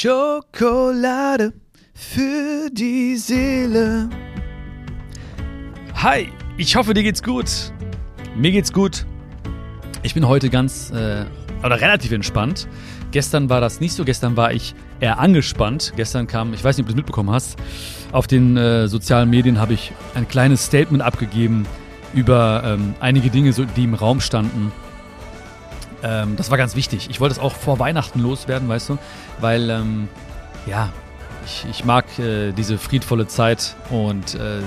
Schokolade für die Seele. Hi, ich hoffe, dir geht's gut. Mir geht's gut. Ich bin heute ganz äh, oder relativ entspannt. Gestern war das nicht so. Gestern war ich eher angespannt. Gestern kam, ich weiß nicht, ob du es mitbekommen hast, auf den äh, sozialen Medien habe ich ein kleines Statement abgegeben über ähm, einige Dinge, so, die im Raum standen. Ähm, das war ganz wichtig. Ich wollte es auch vor Weihnachten loswerden, weißt du, weil ähm, ja, ich, ich mag äh, diese friedvolle Zeit und äh,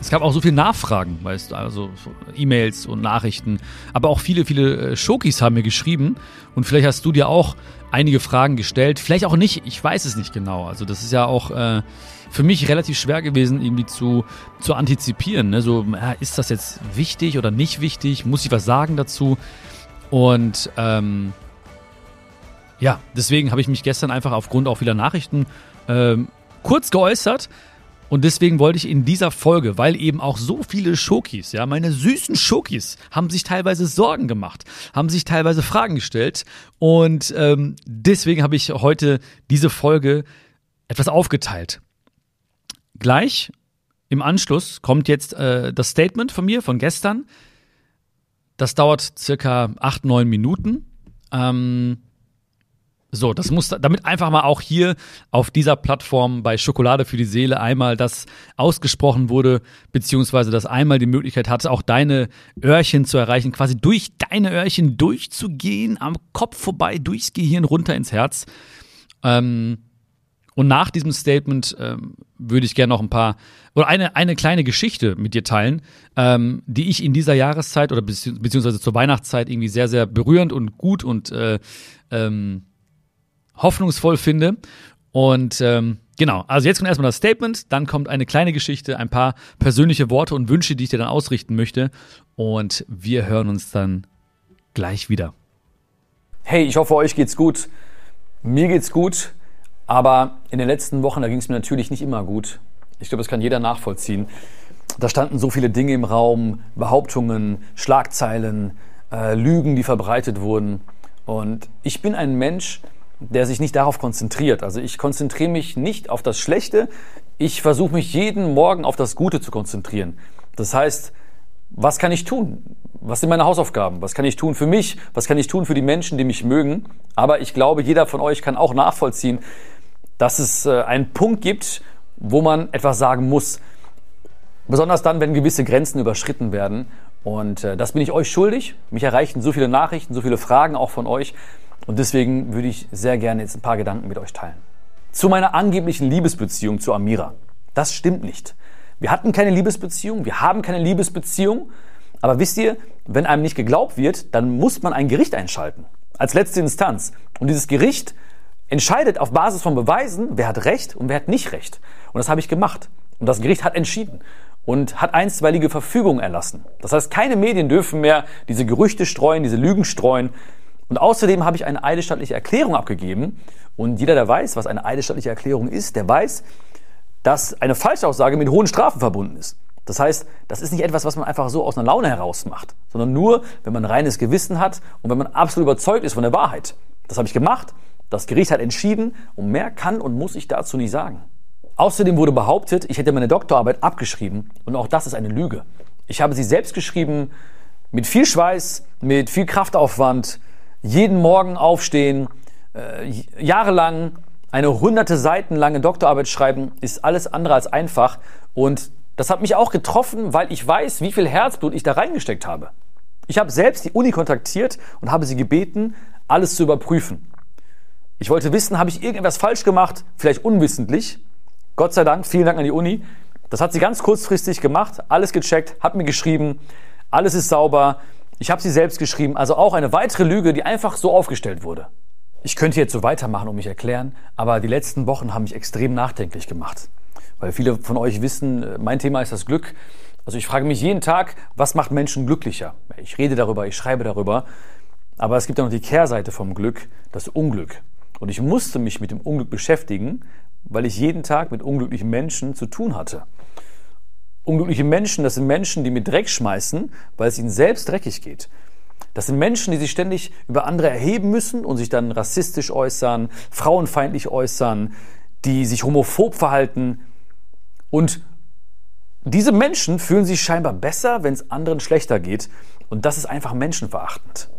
es gab auch so viele Nachfragen, weißt du, also E-Mails und Nachrichten, aber auch viele, viele äh, Schokis haben mir geschrieben und vielleicht hast du dir auch einige Fragen gestellt, vielleicht auch nicht, ich weiß es nicht genau. Also das ist ja auch äh, für mich relativ schwer gewesen, irgendwie zu, zu antizipieren. Ne? So, ist das jetzt wichtig oder nicht wichtig? Muss ich was sagen dazu? Und ähm, ja, deswegen habe ich mich gestern einfach aufgrund auch vieler Nachrichten ähm, kurz geäußert. Und deswegen wollte ich in dieser Folge, weil eben auch so viele Schokis, ja, meine süßen Schokis, haben sich teilweise Sorgen gemacht, haben sich teilweise Fragen gestellt. Und ähm, deswegen habe ich heute diese Folge etwas aufgeteilt. Gleich im Anschluss kommt jetzt äh, das Statement von mir von gestern. Das dauert circa acht, neun Minuten. Ähm, so, das muss, damit einfach mal auch hier auf dieser Plattform bei Schokolade für die Seele einmal das ausgesprochen wurde, beziehungsweise dass einmal die Möglichkeit hatte, auch deine Öhrchen zu erreichen, quasi durch deine Öhrchen durchzugehen, am Kopf vorbei, durchs Gehirn runter ins Herz. Ähm, und nach diesem Statement ähm, würde ich gerne noch ein paar oder eine, eine kleine Geschichte mit dir teilen, ähm, die ich in dieser Jahreszeit oder beziehungsweise zur Weihnachtszeit irgendwie sehr, sehr berührend und gut und äh, ähm, hoffnungsvoll finde. Und ähm, genau, also jetzt kommt erstmal das Statement, dann kommt eine kleine Geschichte, ein paar persönliche Worte und Wünsche, die ich dir dann ausrichten möchte. Und wir hören uns dann gleich wieder. Hey, ich hoffe, euch geht's gut. Mir geht's gut. Aber in den letzten Wochen, da ging es mir natürlich nicht immer gut. Ich glaube, das kann jeder nachvollziehen. Da standen so viele Dinge im Raum, Behauptungen, Schlagzeilen, äh, Lügen, die verbreitet wurden. Und ich bin ein Mensch, der sich nicht darauf konzentriert. Also ich konzentriere mich nicht auf das Schlechte. Ich versuche mich jeden Morgen auf das Gute zu konzentrieren. Das heißt, was kann ich tun? Was sind meine Hausaufgaben? Was kann ich tun für mich? Was kann ich tun für die Menschen, die mich mögen? Aber ich glaube, jeder von euch kann auch nachvollziehen, dass es äh, einen Punkt gibt, wo man etwas sagen muss. Besonders dann, wenn gewisse Grenzen überschritten werden. Und äh, das bin ich euch schuldig. Mich erreichten so viele Nachrichten, so viele Fragen auch von euch. Und deswegen würde ich sehr gerne jetzt ein paar Gedanken mit euch teilen. Zu meiner angeblichen Liebesbeziehung zu Amira. Das stimmt nicht. Wir hatten keine Liebesbeziehung, wir haben keine Liebesbeziehung. Aber wisst ihr, wenn einem nicht geglaubt wird, dann muss man ein Gericht einschalten. Als letzte Instanz. Und dieses Gericht entscheidet auf Basis von Beweisen, wer hat Recht und wer hat nicht Recht. Und das habe ich gemacht. Und das Gericht hat entschieden und hat einstweilige Verfügungen erlassen. Das heißt, keine Medien dürfen mehr diese Gerüchte streuen, diese Lügen streuen. Und außerdem habe ich eine eidesstattliche Erklärung abgegeben. Und jeder, der weiß, was eine eidesstattliche Erklärung ist, der weiß, dass eine Falschaussage mit hohen Strafen verbunden ist. Das heißt, das ist nicht etwas, was man einfach so aus einer Laune heraus macht, sondern nur, wenn man reines Gewissen hat und wenn man absolut überzeugt ist von der Wahrheit. Das habe ich gemacht das Gericht hat entschieden und mehr kann und muss ich dazu nicht sagen. Außerdem wurde behauptet, ich hätte meine Doktorarbeit abgeschrieben und auch das ist eine Lüge. Ich habe sie selbst geschrieben, mit viel Schweiß, mit viel Kraftaufwand, jeden Morgen aufstehen, äh, jahrelang eine hunderte Seiten lange Doktorarbeit schreiben, ist alles andere als einfach und das hat mich auch getroffen, weil ich weiß, wie viel Herzblut ich da reingesteckt habe. Ich habe selbst die Uni kontaktiert und habe sie gebeten, alles zu überprüfen. Ich wollte wissen, habe ich irgendetwas falsch gemacht, vielleicht unwissentlich. Gott sei Dank, vielen Dank an die Uni. Das hat sie ganz kurzfristig gemacht, alles gecheckt, hat mir geschrieben, alles ist sauber. Ich habe sie selbst geschrieben, also auch eine weitere Lüge, die einfach so aufgestellt wurde. Ich könnte jetzt so weitermachen und mich erklären, aber die letzten Wochen haben mich extrem nachdenklich gemacht. Weil viele von euch wissen, mein Thema ist das Glück. Also ich frage mich jeden Tag, was macht Menschen glücklicher? Ich rede darüber, ich schreibe darüber. Aber es gibt ja noch die Kehrseite vom Glück, das Unglück. Und ich musste mich mit dem Unglück beschäftigen, weil ich jeden Tag mit unglücklichen Menschen zu tun hatte. Unglückliche Menschen, das sind Menschen, die mit Dreck schmeißen, weil es ihnen selbst dreckig geht. Das sind Menschen, die sich ständig über andere erheben müssen und sich dann rassistisch äußern, frauenfeindlich äußern, die sich homophob verhalten. Und diese Menschen fühlen sich scheinbar besser, wenn es anderen schlechter geht. Und das ist einfach menschenverachtend.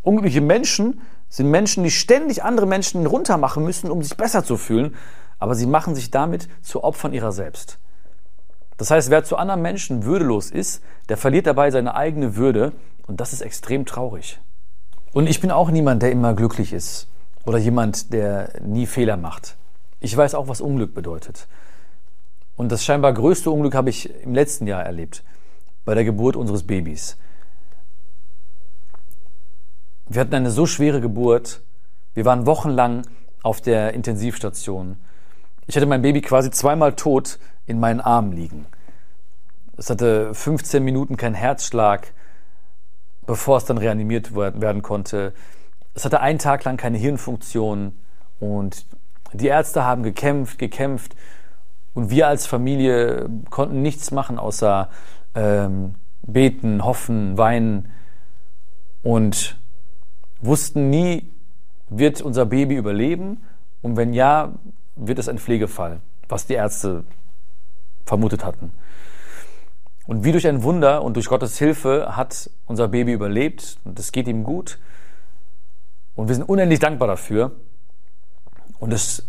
Unglückliche Menschen sind Menschen, die ständig andere Menschen runtermachen müssen, um sich besser zu fühlen, aber sie machen sich damit zu Opfern ihrer selbst. Das heißt, wer zu anderen Menschen würdelos ist, der verliert dabei seine eigene Würde und das ist extrem traurig. Und ich bin auch niemand, der immer glücklich ist oder jemand, der nie Fehler macht. Ich weiß auch, was Unglück bedeutet. Und das scheinbar größte Unglück habe ich im letzten Jahr erlebt, bei der Geburt unseres Babys. Wir hatten eine so schwere Geburt. Wir waren wochenlang auf der Intensivstation. Ich hatte mein Baby quasi zweimal tot in meinen Armen liegen. Es hatte 15 Minuten keinen Herzschlag, bevor es dann reanimiert werden konnte. Es hatte einen Tag lang keine Hirnfunktion und die Ärzte haben gekämpft, gekämpft und wir als Familie konnten nichts machen außer ähm, beten, hoffen, weinen und wussten nie, wird unser Baby überleben? Und wenn ja, wird es ein Pflegefall, was die Ärzte vermutet hatten. Und wie durch ein Wunder und durch Gottes Hilfe hat unser Baby überlebt und es geht ihm gut. Und wir sind unendlich dankbar dafür. Und es,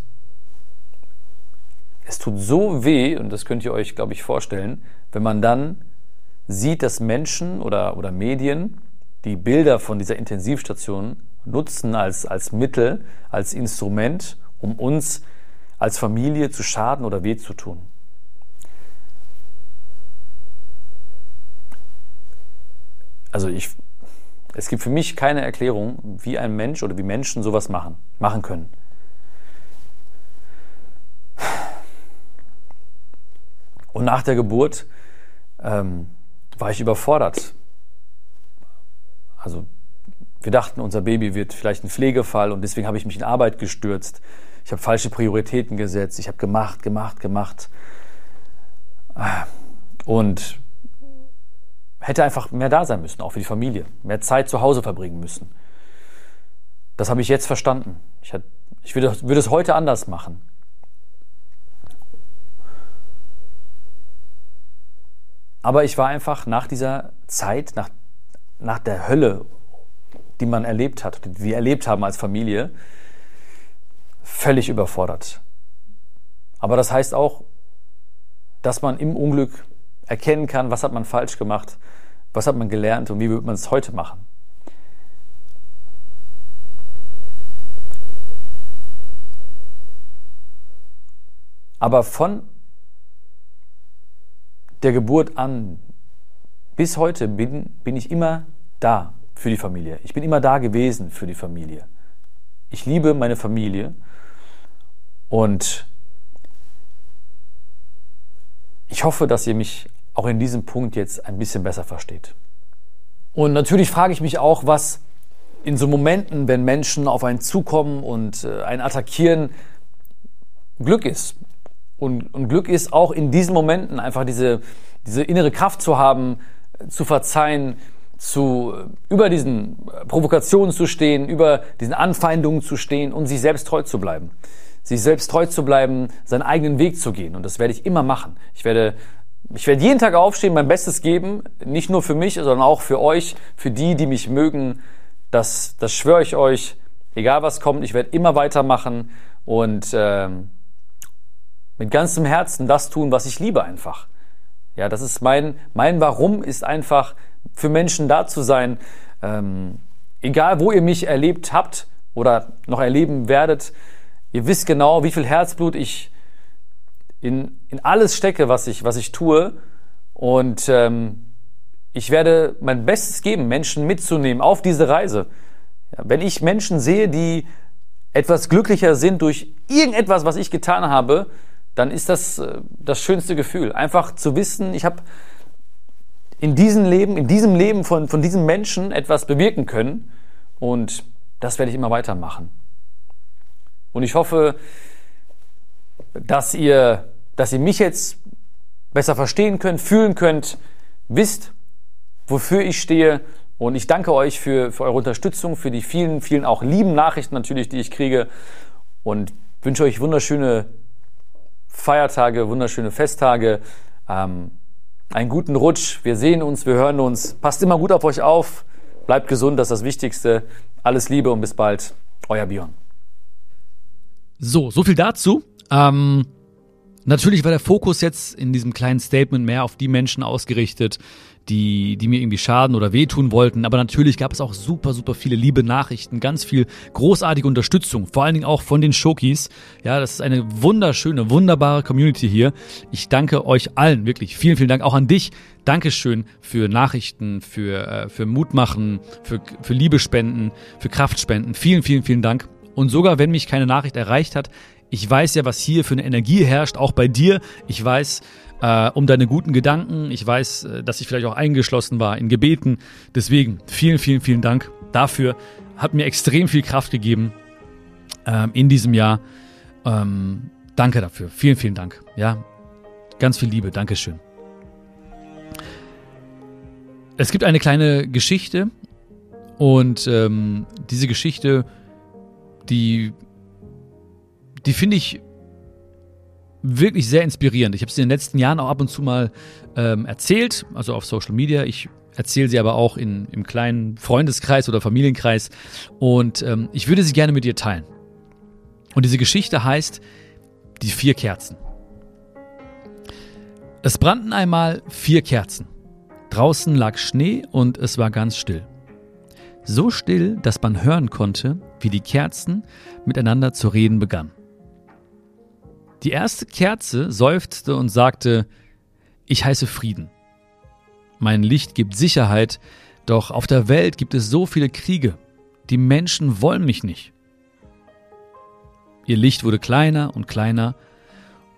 es tut so weh, und das könnt ihr euch, glaube ich, vorstellen, wenn man dann sieht, dass Menschen oder, oder Medien die Bilder von dieser Intensivstation nutzen als, als Mittel, als Instrument, um uns als Familie zu schaden oder weh zu tun. Also ich, es gibt für mich keine Erklärung, wie ein Mensch oder wie Menschen sowas machen, machen können. Und nach der Geburt ähm, war ich überfordert. Also wir dachten, unser Baby wird vielleicht ein Pflegefall und deswegen habe ich mich in Arbeit gestürzt. Ich habe falsche Prioritäten gesetzt. Ich habe gemacht, gemacht, gemacht. Und hätte einfach mehr da sein müssen, auch für die Familie. Mehr Zeit zu Hause verbringen müssen. Das habe ich jetzt verstanden. Ich, hat, ich würde, würde es heute anders machen. Aber ich war einfach nach dieser Zeit, nach nach der Hölle, die man erlebt hat, die wir erlebt haben als Familie, völlig überfordert. Aber das heißt auch, dass man im Unglück erkennen kann, was hat man falsch gemacht, was hat man gelernt und wie wird man es heute machen. Aber von der Geburt an bis heute bin, bin ich immer da für die Familie. Ich bin immer da gewesen für die Familie. Ich liebe meine Familie und ich hoffe, dass ihr mich auch in diesem Punkt jetzt ein bisschen besser versteht. Und natürlich frage ich mich auch, was in so Momenten, wenn Menschen auf einen zukommen und äh, einen attackieren, Glück ist. Und, und Glück ist auch in diesen Momenten einfach diese, diese innere Kraft zu haben, zu verzeihen, zu, über diesen Provokationen zu stehen, über diesen Anfeindungen zu stehen und sich selbst treu zu bleiben. Sich selbst treu zu bleiben, seinen eigenen Weg zu gehen. Und das werde ich immer machen. Ich werde, ich werde jeden Tag aufstehen, mein Bestes geben, nicht nur für mich, sondern auch für euch, für die, die mich mögen. Das, das schwöre ich euch. Egal was kommt, ich werde immer weitermachen und äh, mit ganzem Herzen das tun, was ich liebe einfach. Ja, das ist mein, mein Warum ist einfach für Menschen da zu sein. Ähm, egal, wo ihr mich erlebt habt oder noch erleben werdet, ihr wisst genau, wie viel Herzblut ich in, in alles stecke, was ich, was ich tue. Und ähm, ich werde mein Bestes geben, Menschen mitzunehmen auf diese Reise. Ja, wenn ich Menschen sehe, die etwas glücklicher sind durch irgendetwas, was ich getan habe, dann ist das äh, das schönste Gefühl. Einfach zu wissen, ich habe in diesem Leben, in diesem Leben von, von diesem Menschen etwas bewirken können. Und das werde ich immer weitermachen. Und ich hoffe, dass ihr, dass ihr mich jetzt besser verstehen könnt, fühlen könnt, wisst, wofür ich stehe Und ich danke euch für, für eure Unterstützung, für die vielen, vielen auch lieben Nachrichten natürlich, die ich kriege. Und wünsche euch wunderschöne Feiertage, wunderschöne Festtage, ähm, einen guten Rutsch. Wir sehen uns, wir hören uns. Passt immer gut auf euch auf. Bleibt gesund, das ist das Wichtigste. Alles Liebe und bis bald. Euer Björn. So, so viel dazu. Ähm, natürlich war der Fokus jetzt in diesem kleinen Statement mehr auf die Menschen ausgerichtet, die, die mir irgendwie schaden oder wehtun wollten. Aber natürlich gab es auch super, super viele liebe Nachrichten, ganz viel großartige Unterstützung, vor allen Dingen auch von den Shokis. Ja, das ist eine wunderschöne, wunderbare Community hier. Ich danke euch allen, wirklich. Vielen, vielen Dank auch an dich. Dankeschön für Nachrichten, für, äh, für Mutmachen, für, für Liebespenden, für Kraftspenden. Vielen, vielen, vielen Dank. Und sogar wenn mich keine Nachricht erreicht hat, ich weiß ja, was hier für eine Energie herrscht, auch bei dir. Ich weiß, äh, um deine guten Gedanken. Ich weiß, äh, dass ich vielleicht auch eingeschlossen war in Gebeten. Deswegen vielen, vielen, vielen Dank dafür. Hat mir extrem viel Kraft gegeben ähm, in diesem Jahr. Ähm, danke dafür. Vielen, vielen Dank. Ja, ganz viel Liebe. Dankeschön. Es gibt eine kleine Geschichte und ähm, diese Geschichte, die, die finde ich wirklich sehr inspirierend. Ich habe sie in den letzten Jahren auch ab und zu mal ähm, erzählt, also auf Social Media. Ich erzähle sie aber auch in, im kleinen Freundeskreis oder Familienkreis. Und ähm, ich würde sie gerne mit dir teilen. Und diese Geschichte heißt Die vier Kerzen. Es brannten einmal vier Kerzen. Draußen lag Schnee und es war ganz still. So still, dass man hören konnte, wie die Kerzen miteinander zu reden begannen. Die erste Kerze seufzte und sagte, ich heiße Frieden. Mein Licht gibt Sicherheit, doch auf der Welt gibt es so viele Kriege. Die Menschen wollen mich nicht. Ihr Licht wurde kleiner und kleiner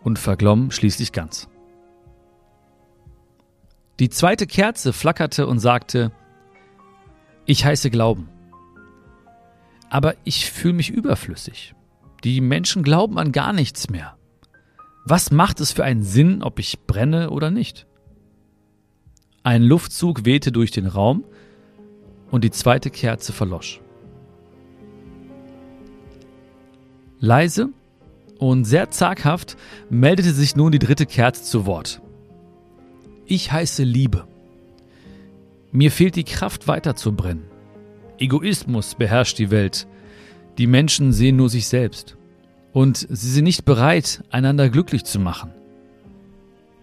und verglomm schließlich ganz. Die zweite Kerze flackerte und sagte, ich heiße Glauben. Aber ich fühle mich überflüssig. Die Menschen glauben an gar nichts mehr. Was macht es für einen Sinn, ob ich brenne oder nicht? Ein Luftzug wehte durch den Raum und die zweite Kerze verlosch. Leise und sehr zaghaft meldete sich nun die dritte Kerze zu Wort. Ich heiße Liebe. Mir fehlt die Kraft weiter zu brennen. Egoismus beherrscht die Welt. Die Menschen sehen nur sich selbst und sie sind nicht bereit, einander glücklich zu machen.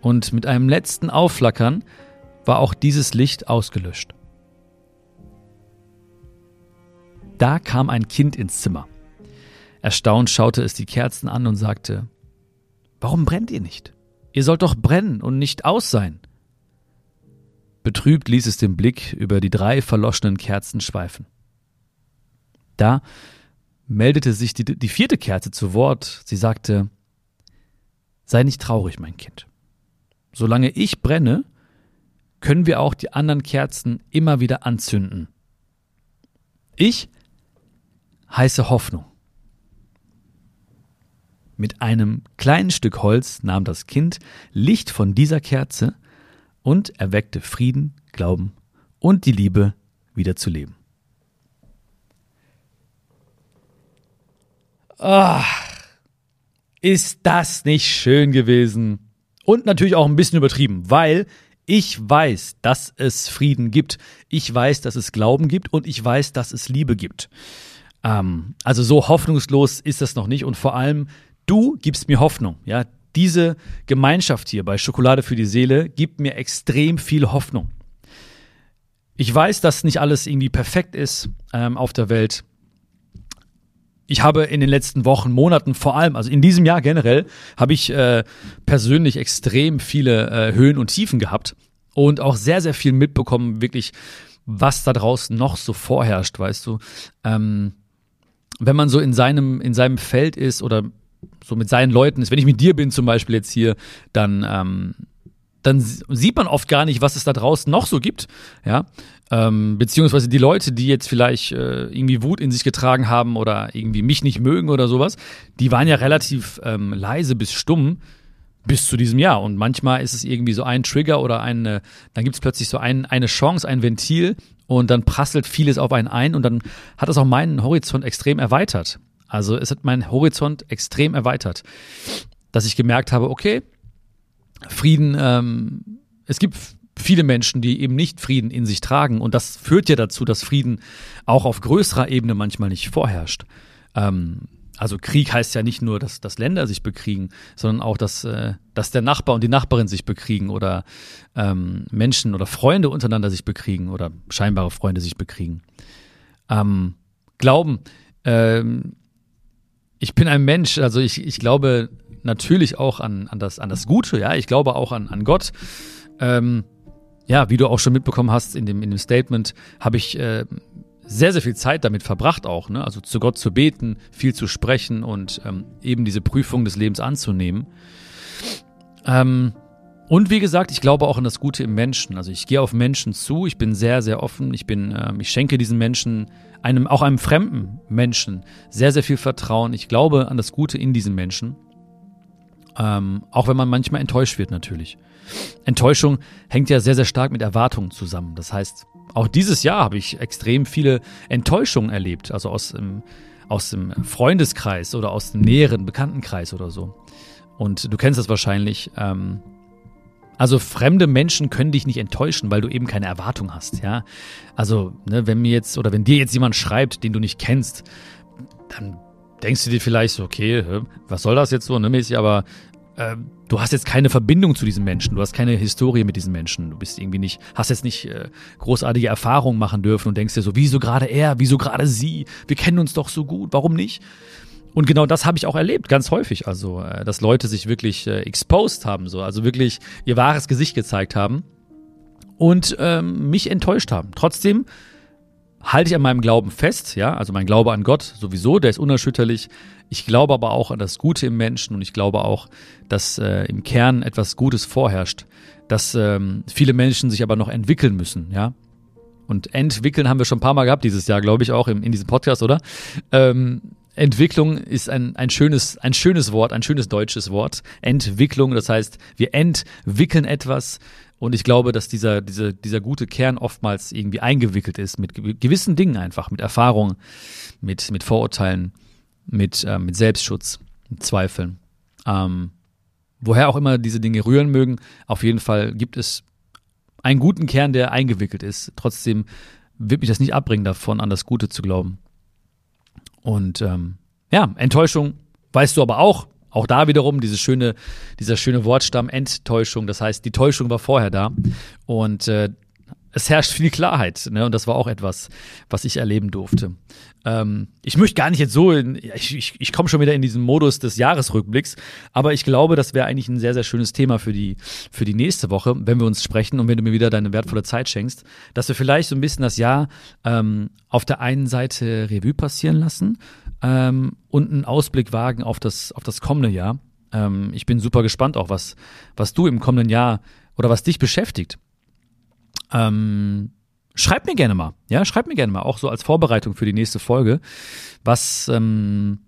Und mit einem letzten Aufflackern war auch dieses Licht ausgelöscht. Da kam ein Kind ins Zimmer. Erstaunt schaute es die Kerzen an und sagte, Warum brennt ihr nicht? Ihr sollt doch brennen und nicht aus sein. Betrübt ließ es den Blick über die drei verloschenen Kerzen schweifen. Da meldete sich die, die vierte Kerze zu Wort. Sie sagte, Sei nicht traurig, mein Kind. Solange ich brenne, können wir auch die anderen Kerzen immer wieder anzünden. Ich heiße Hoffnung. Mit einem kleinen Stück Holz nahm das Kind Licht von dieser Kerze und erweckte Frieden, Glauben und die Liebe wieder zu leben. Ach, ist das nicht schön gewesen? Und natürlich auch ein bisschen übertrieben, weil ich weiß, dass es Frieden gibt. Ich weiß, dass es Glauben gibt und ich weiß, dass es Liebe gibt. Ähm, also so hoffnungslos ist das noch nicht und vor allem du gibst mir Hoffnung. Ja, diese Gemeinschaft hier bei Schokolade für die Seele gibt mir extrem viel Hoffnung. Ich weiß, dass nicht alles irgendwie perfekt ist ähm, auf der Welt ich habe in den letzten Wochen, Monaten vor allem, also in diesem Jahr generell, habe ich äh, persönlich extrem viele äh, Höhen und Tiefen gehabt und auch sehr, sehr viel mitbekommen, wirklich, was da draußen noch so vorherrscht, weißt du. Ähm, wenn man so in seinem, in seinem Feld ist oder so mit seinen Leuten ist, wenn ich mit dir bin zum Beispiel jetzt hier, dann, ähm, dann sieht man oft gar nicht, was es da draußen noch so gibt, ja. Ähm, beziehungsweise die Leute, die jetzt vielleicht äh, irgendwie Wut in sich getragen haben oder irgendwie mich nicht mögen oder sowas, die waren ja relativ ähm, leise bis stumm. bis zu diesem Jahr. Und manchmal ist es irgendwie so ein Trigger oder eine, dann gibt es plötzlich so ein, eine Chance, ein Ventil und dann prasselt vieles auf einen ein und dann hat es auch meinen Horizont extrem erweitert. Also es hat meinen Horizont extrem erweitert, dass ich gemerkt habe, okay, Frieden, ähm, es gibt viele Menschen, die eben nicht Frieden in sich tragen und das führt ja dazu, dass Frieden auch auf größerer Ebene manchmal nicht vorherrscht. Ähm, also Krieg heißt ja nicht nur, dass, dass Länder sich bekriegen, sondern auch, dass, äh, dass der Nachbar und die Nachbarin sich bekriegen oder ähm, Menschen oder Freunde untereinander sich bekriegen oder scheinbare Freunde sich bekriegen. Ähm, Glauben. Ähm, ich bin ein Mensch, also ich, ich glaube natürlich auch an, an, das, an das Gute, ja, ich glaube auch an, an Gott. Ähm, ja, wie du auch schon mitbekommen hast in dem, in dem Statement, habe ich äh, sehr, sehr viel Zeit damit verbracht auch, ne? also zu Gott zu beten, viel zu sprechen und ähm, eben diese Prüfung des Lebens anzunehmen. Ähm, und wie gesagt, ich glaube auch an das Gute im Menschen. Also ich gehe auf Menschen zu, ich bin sehr, sehr offen, ich bin, ähm, ich schenke diesen Menschen, einem, auch einem fremden Menschen, sehr, sehr viel Vertrauen. Ich glaube an das Gute in diesen Menschen. Ähm, auch wenn man manchmal enttäuscht wird, natürlich. Enttäuschung hängt ja sehr, sehr stark mit Erwartungen zusammen. Das heißt, auch dieses Jahr habe ich extrem viele Enttäuschungen erlebt, also aus dem, aus dem Freundeskreis oder aus dem näheren Bekanntenkreis oder so. Und du kennst das wahrscheinlich. Ähm, also fremde Menschen können dich nicht enttäuschen, weil du eben keine Erwartung hast, ja. Also, ne, wenn mir jetzt oder wenn dir jetzt jemand schreibt, den du nicht kennst, dann denkst du dir vielleicht okay, was soll das jetzt so, ne, mäßig, aber äh, du hast jetzt keine Verbindung zu diesen Menschen, du hast keine Historie mit diesen Menschen, du bist irgendwie nicht, hast jetzt nicht äh, großartige Erfahrungen machen dürfen und denkst dir so, wieso gerade er, wieso gerade sie, wir kennen uns doch so gut, warum nicht? Und genau das habe ich auch erlebt, ganz häufig. Also, äh, dass Leute sich wirklich äh, exposed haben, so, also wirklich ihr wahres Gesicht gezeigt haben und ähm, mich enttäuscht haben. Trotzdem halte ich an meinem Glauben fest, ja, also mein Glaube an Gott sowieso, der ist unerschütterlich. Ich glaube aber auch an das Gute im Menschen und ich glaube auch, dass äh, im Kern etwas Gutes vorherrscht, dass ähm, viele Menschen sich aber noch entwickeln müssen, ja. Und entwickeln haben wir schon ein paar Mal gehabt dieses Jahr, glaube ich, auch im, in diesem Podcast, oder? Ähm, Entwicklung ist ein, ein, schönes, ein schönes Wort, ein schönes deutsches Wort. Entwicklung, das heißt, wir entwickeln etwas, und ich glaube, dass dieser, dieser, dieser gute Kern oftmals irgendwie eingewickelt ist mit gewissen Dingen einfach, mit Erfahrung, mit, mit Vorurteilen, mit, äh, mit Selbstschutz, mit Zweifeln. Ähm, woher auch immer diese Dinge rühren mögen, auf jeden Fall gibt es einen guten Kern, der eingewickelt ist. Trotzdem wird mich das nicht abbringen davon, an das Gute zu glauben. Und ähm, ja, Enttäuschung weißt du aber auch, auch da wiederum dieses schöne, dieser schöne Wortstamm Enttäuschung. Das heißt, die Täuschung war vorher da. Und äh, es herrscht viel Klarheit, ne? Und das war auch etwas, was ich erleben durfte. Ähm, ich möchte gar nicht jetzt so, in, ich, ich, ich komme schon wieder in diesen Modus des Jahresrückblicks, aber ich glaube, das wäre eigentlich ein sehr, sehr schönes Thema für die, für die nächste Woche, wenn wir uns sprechen und wenn du mir wieder deine wertvolle Zeit schenkst, dass wir vielleicht so ein bisschen das Jahr ähm, auf der einen Seite Revue passieren lassen ähm, und einen Ausblick wagen auf das, auf das kommende Jahr. Ähm, ich bin super gespannt auch, was, was du im kommenden Jahr oder was dich beschäftigt. Ähm, schreib mir gerne mal, ja, schreib mir gerne mal, auch so als Vorbereitung für die nächste Folge, was ähm,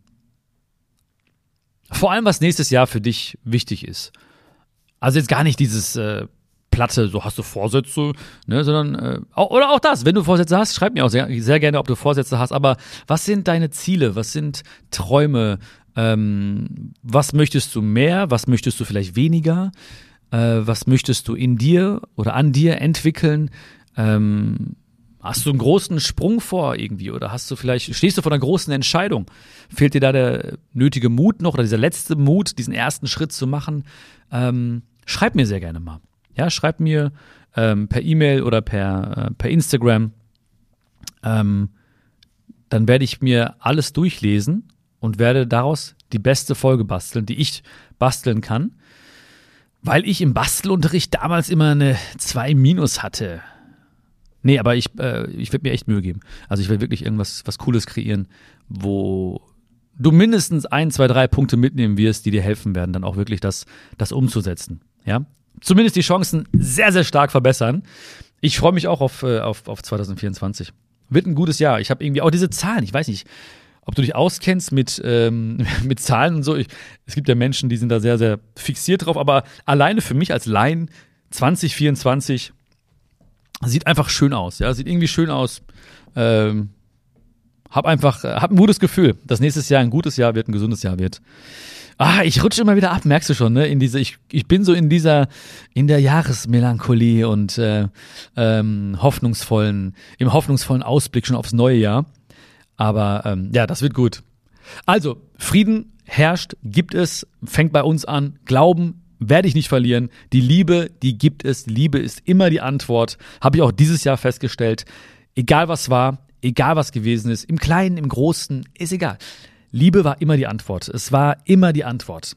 vor allem was nächstes Jahr für dich wichtig ist. Also jetzt gar nicht dieses äh, Platte, so hast du Vorsätze, ne, sondern äh, oder auch das, wenn du Vorsätze hast, schreib mir auch sehr, sehr gerne, ob du Vorsätze hast. Aber was sind deine Ziele? Was sind Träume? Ähm, was möchtest du mehr? Was möchtest du vielleicht weniger? Äh, was möchtest du in dir oder an dir entwickeln? Ähm, hast du einen großen Sprung vor irgendwie oder hast du vielleicht, stehst du vor einer großen Entscheidung? Fehlt dir da der nötige Mut noch oder dieser letzte Mut, diesen ersten Schritt zu machen? Ähm, schreib mir sehr gerne mal. Ja, schreib mir ähm, per E-Mail oder per, äh, per Instagram. Ähm, dann werde ich mir alles durchlesen und werde daraus die beste Folge basteln, die ich basteln kann weil ich im Bastelunterricht damals immer eine 2 minus hatte. Nee, aber ich, äh, ich werde mir echt Mühe geben. Also ich will wirklich irgendwas was Cooles kreieren, wo du mindestens ein, zwei, drei Punkte mitnehmen wirst, die dir helfen werden, dann auch wirklich das, das umzusetzen. Ja? Zumindest die Chancen sehr, sehr stark verbessern. Ich freue mich auch auf, äh, auf, auf 2024. Wird ein gutes Jahr. Ich habe irgendwie auch diese Zahlen, ich weiß nicht, ob du dich auskennst mit, ähm, mit Zahlen und so. Ich, es gibt ja Menschen, die sind da sehr, sehr fixiert drauf, aber alleine für mich als Laien 2024 sieht einfach schön aus, ja, sieht irgendwie schön aus. Ähm, hab einfach, hab ein gutes Gefühl, dass nächstes Jahr ein gutes Jahr wird, ein gesundes Jahr wird. Ah, ich rutsche immer wieder ab, merkst du schon, ne? In diese, ich, ich bin so in dieser, in der Jahresmelancholie und äh, ähm, hoffnungsvollen, im hoffnungsvollen Ausblick schon aufs neue Jahr. Aber ähm, ja, das wird gut. Also, Frieden herrscht, gibt es, fängt bei uns an. Glauben werde ich nicht verlieren. Die Liebe, die gibt es. Liebe ist immer die Antwort. Habe ich auch dieses Jahr festgestellt. Egal was war, egal was gewesen ist, im Kleinen, im Großen, ist egal. Liebe war immer die Antwort. Es war immer die Antwort.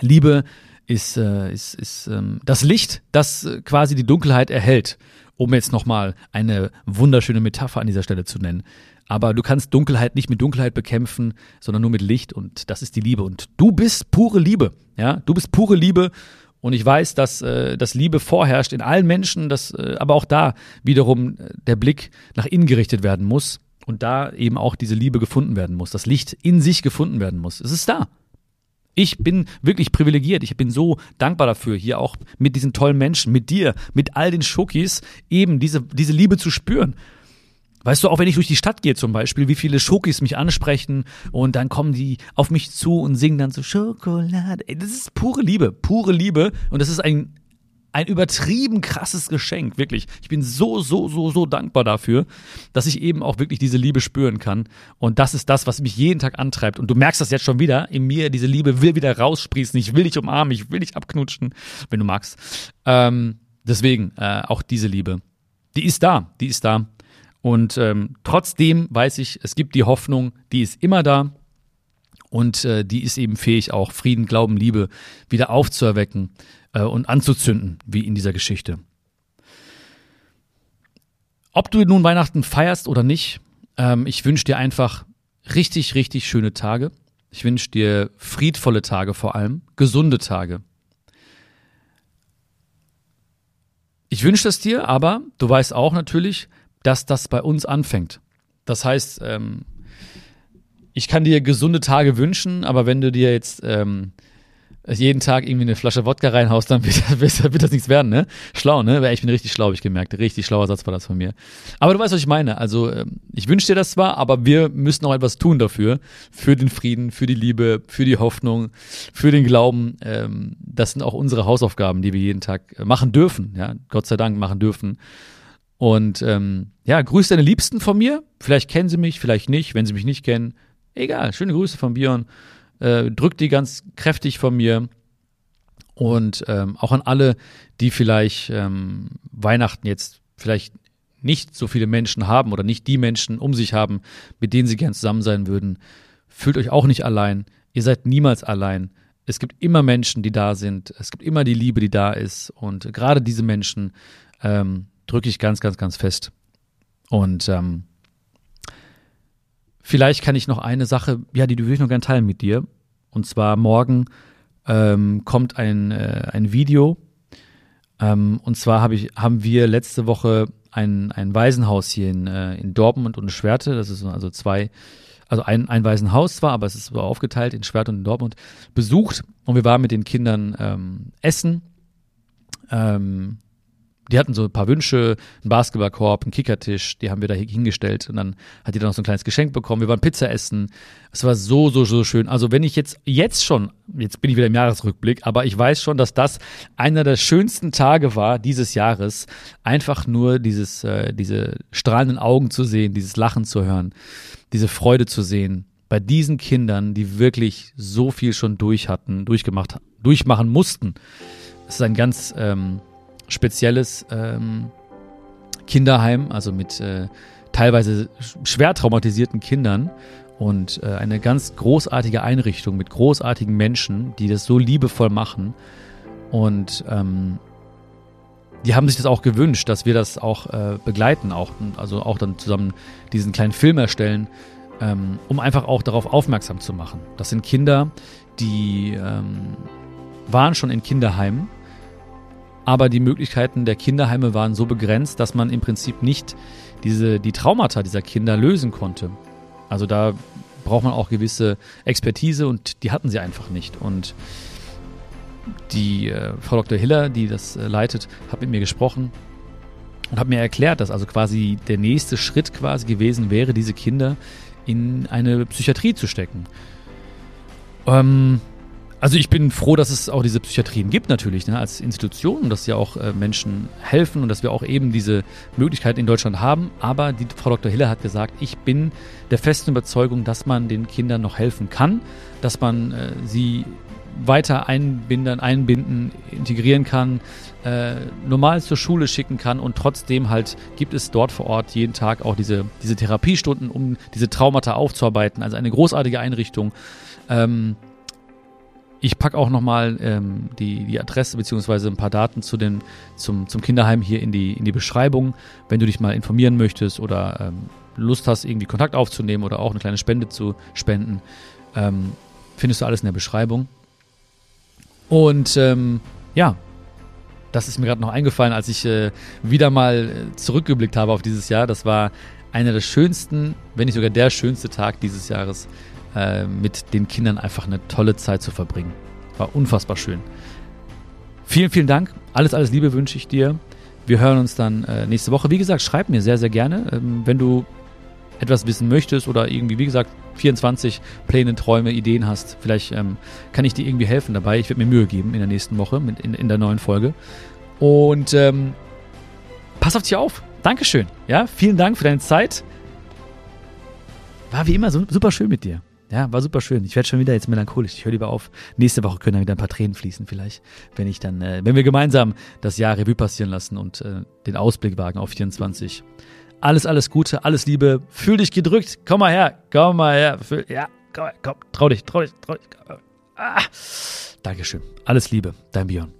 Liebe ist, äh, ist, ist ähm, das Licht, das äh, quasi die Dunkelheit erhält, um jetzt nochmal eine wunderschöne Metapher an dieser Stelle zu nennen. Aber du kannst Dunkelheit nicht mit Dunkelheit bekämpfen, sondern nur mit Licht und das ist die Liebe. Und du bist pure Liebe, ja, du bist pure Liebe und ich weiß, dass, äh, dass Liebe vorherrscht in allen Menschen, dass äh, aber auch da wiederum äh, der Blick nach innen gerichtet werden muss und da eben auch diese Liebe gefunden werden muss, das Licht in sich gefunden werden muss. Es ist da. Ich bin wirklich privilegiert. Ich bin so dankbar dafür, hier auch mit diesen tollen Menschen, mit dir, mit all den Schokis, eben diese, diese Liebe zu spüren. Weißt du, auch wenn ich durch die Stadt gehe zum Beispiel, wie viele Schokis mich ansprechen und dann kommen die auf mich zu und singen dann so Schokolade. Ey, das ist pure Liebe, pure Liebe und das ist ein ein übertrieben krasses Geschenk, wirklich. Ich bin so, so, so, so dankbar dafür, dass ich eben auch wirklich diese Liebe spüren kann. Und das ist das, was mich jeden Tag antreibt. Und du merkst das jetzt schon wieder. In mir, diese Liebe will wieder raussprießen. Ich will dich umarmen, ich will dich abknutschen, wenn du magst. Ähm, deswegen äh, auch diese Liebe. Die ist da, die ist da. Und ähm, trotzdem weiß ich, es gibt die Hoffnung, die ist immer da. Und äh, die ist eben fähig, auch Frieden, Glauben, Liebe wieder aufzuerwecken äh, und anzuzünden, wie in dieser Geschichte. Ob du nun Weihnachten feierst oder nicht, ähm, ich wünsche dir einfach richtig, richtig schöne Tage. Ich wünsche dir friedvolle Tage vor allem, gesunde Tage. Ich wünsche das dir, aber du weißt auch natürlich, dass das bei uns anfängt. Das heißt, ähm, ich kann dir gesunde Tage wünschen, aber wenn du dir jetzt ähm, jeden Tag irgendwie eine Flasche Wodka reinhaust, dann wird, wird, wird das nichts werden, ne? Schlau, ne? Ich bin richtig schlau, hab ich gemerkt. Richtig schlauer Satz war das von mir. Aber du weißt, was ich meine. Also, ähm, ich wünsche dir das zwar, aber wir müssen auch etwas tun dafür. Für den Frieden, für die Liebe, für die Hoffnung, für den Glauben. Ähm, das sind auch unsere Hausaufgaben, die wir jeden Tag machen dürfen, ja? Gott sei Dank machen dürfen. Und ähm, ja, grüß deine Liebsten von mir. Vielleicht kennen sie mich, vielleicht nicht. Wenn sie mich nicht kennen, egal. Schöne Grüße von Björn. Äh, drückt die ganz kräftig von mir. Und ähm, auch an alle, die vielleicht ähm, Weihnachten jetzt vielleicht nicht so viele Menschen haben oder nicht die Menschen um sich haben, mit denen sie gern zusammen sein würden. Fühlt euch auch nicht allein. Ihr seid niemals allein. Es gibt immer Menschen, die da sind. Es gibt immer die Liebe, die da ist. Und gerade diese Menschen ähm, drücke ich ganz, ganz, ganz fest. Und ähm, vielleicht kann ich noch eine Sache, ja, die, würde ich noch gerne teilen mit dir. Und zwar morgen ähm, kommt ein, äh, ein Video. Ähm, und zwar hab ich, haben wir letzte Woche ein, ein Waisenhaus hier in, äh, in Dortmund und Schwerte. Das ist also zwei, also ein, ein Waisenhaus zwar, aber es ist aufgeteilt in Schwerte und in Dortmund, besucht. Und wir waren mit den Kindern ähm, essen. Ähm, die hatten so ein paar Wünsche, einen Basketballkorb, einen Kickertisch, die haben wir da hingestellt und dann hat die dann noch so ein kleines Geschenk bekommen. Wir waren Pizza essen. Es war so, so, so schön. Also wenn ich jetzt, jetzt schon, jetzt bin ich wieder im Jahresrückblick, aber ich weiß schon, dass das einer der schönsten Tage war dieses Jahres. Einfach nur dieses, äh, diese strahlenden Augen zu sehen, dieses Lachen zu hören, diese Freude zu sehen bei diesen Kindern, die wirklich so viel schon durch hatten, durchgemacht, durchmachen mussten. Es ist ein ganz, ähm, spezielles ähm, Kinderheim, also mit äh, teilweise schwer traumatisierten Kindern und äh, eine ganz großartige Einrichtung mit großartigen Menschen, die das so liebevoll machen. Und ähm, die haben sich das auch gewünscht, dass wir das auch äh, begleiten, auch, also auch dann zusammen diesen kleinen Film erstellen, ähm, um einfach auch darauf aufmerksam zu machen. Das sind Kinder, die ähm, waren schon in Kinderheimen aber die Möglichkeiten der Kinderheime waren so begrenzt, dass man im Prinzip nicht diese, die Traumata dieser Kinder lösen konnte. Also da braucht man auch gewisse Expertise und die hatten sie einfach nicht. Und die äh, Frau Dr. Hiller, die das äh, leitet, hat mit mir gesprochen und hat mir erklärt, dass also quasi der nächste Schritt quasi gewesen wäre, diese Kinder in eine Psychiatrie zu stecken. Ähm, also ich bin froh, dass es auch diese Psychiatrien gibt natürlich ne, als Institution dass ja auch äh, Menschen helfen und dass wir auch eben diese Möglichkeit in Deutschland haben. Aber die Frau Dr. Hiller hat gesagt, ich bin der festen Überzeugung, dass man den Kindern noch helfen kann, dass man äh, sie weiter einbinden, einbinden, integrieren kann, äh, normal zur Schule schicken kann und trotzdem halt gibt es dort vor Ort jeden Tag auch diese, diese Therapiestunden, um diese Traumata aufzuarbeiten. Also eine großartige Einrichtung. Ähm, ich packe auch nochmal ähm, die, die Adresse beziehungsweise ein paar Daten zu den, zum, zum Kinderheim hier in die, in die Beschreibung, wenn du dich mal informieren möchtest oder ähm, Lust hast, irgendwie Kontakt aufzunehmen oder auch eine kleine Spende zu spenden. Ähm, findest du alles in der Beschreibung. Und ähm, ja, das ist mir gerade noch eingefallen, als ich äh, wieder mal äh, zurückgeblickt habe auf dieses Jahr. Das war einer der schönsten, wenn nicht sogar der schönste Tag dieses Jahres, äh, mit den Kindern einfach eine tolle Zeit zu verbringen. War unfassbar schön. Vielen, vielen Dank. Alles, alles Liebe wünsche ich dir. Wir hören uns dann äh, nächste Woche. Wie gesagt, schreib mir sehr, sehr gerne, ähm, wenn du etwas wissen möchtest oder irgendwie, wie gesagt, 24 Pläne, Träume, Ideen hast. Vielleicht ähm, kann ich dir irgendwie helfen dabei. Ich werde mir Mühe geben in der nächsten Woche, mit, in, in der neuen Folge. Und ähm, pass auf dich auf. Dankeschön. Ja, vielen Dank für deine Zeit. War wie immer so, super schön mit dir. Ja, war super schön. Ich werde schon wieder jetzt melancholisch. Ich höre lieber auf. Nächste Woche können dann wieder ein paar Tränen fließen, vielleicht, wenn ich dann, äh, wenn wir gemeinsam das Jahr Revue passieren lassen und äh, den Ausblick wagen auf 24. Alles, alles Gute, alles Liebe. Fühl dich gedrückt. Komm mal her. Komm mal her. Fühl, ja, komm, komm. Trau dich, trau dich, trau dich. Ah. Dankeschön. Alles Liebe. Dein Björn.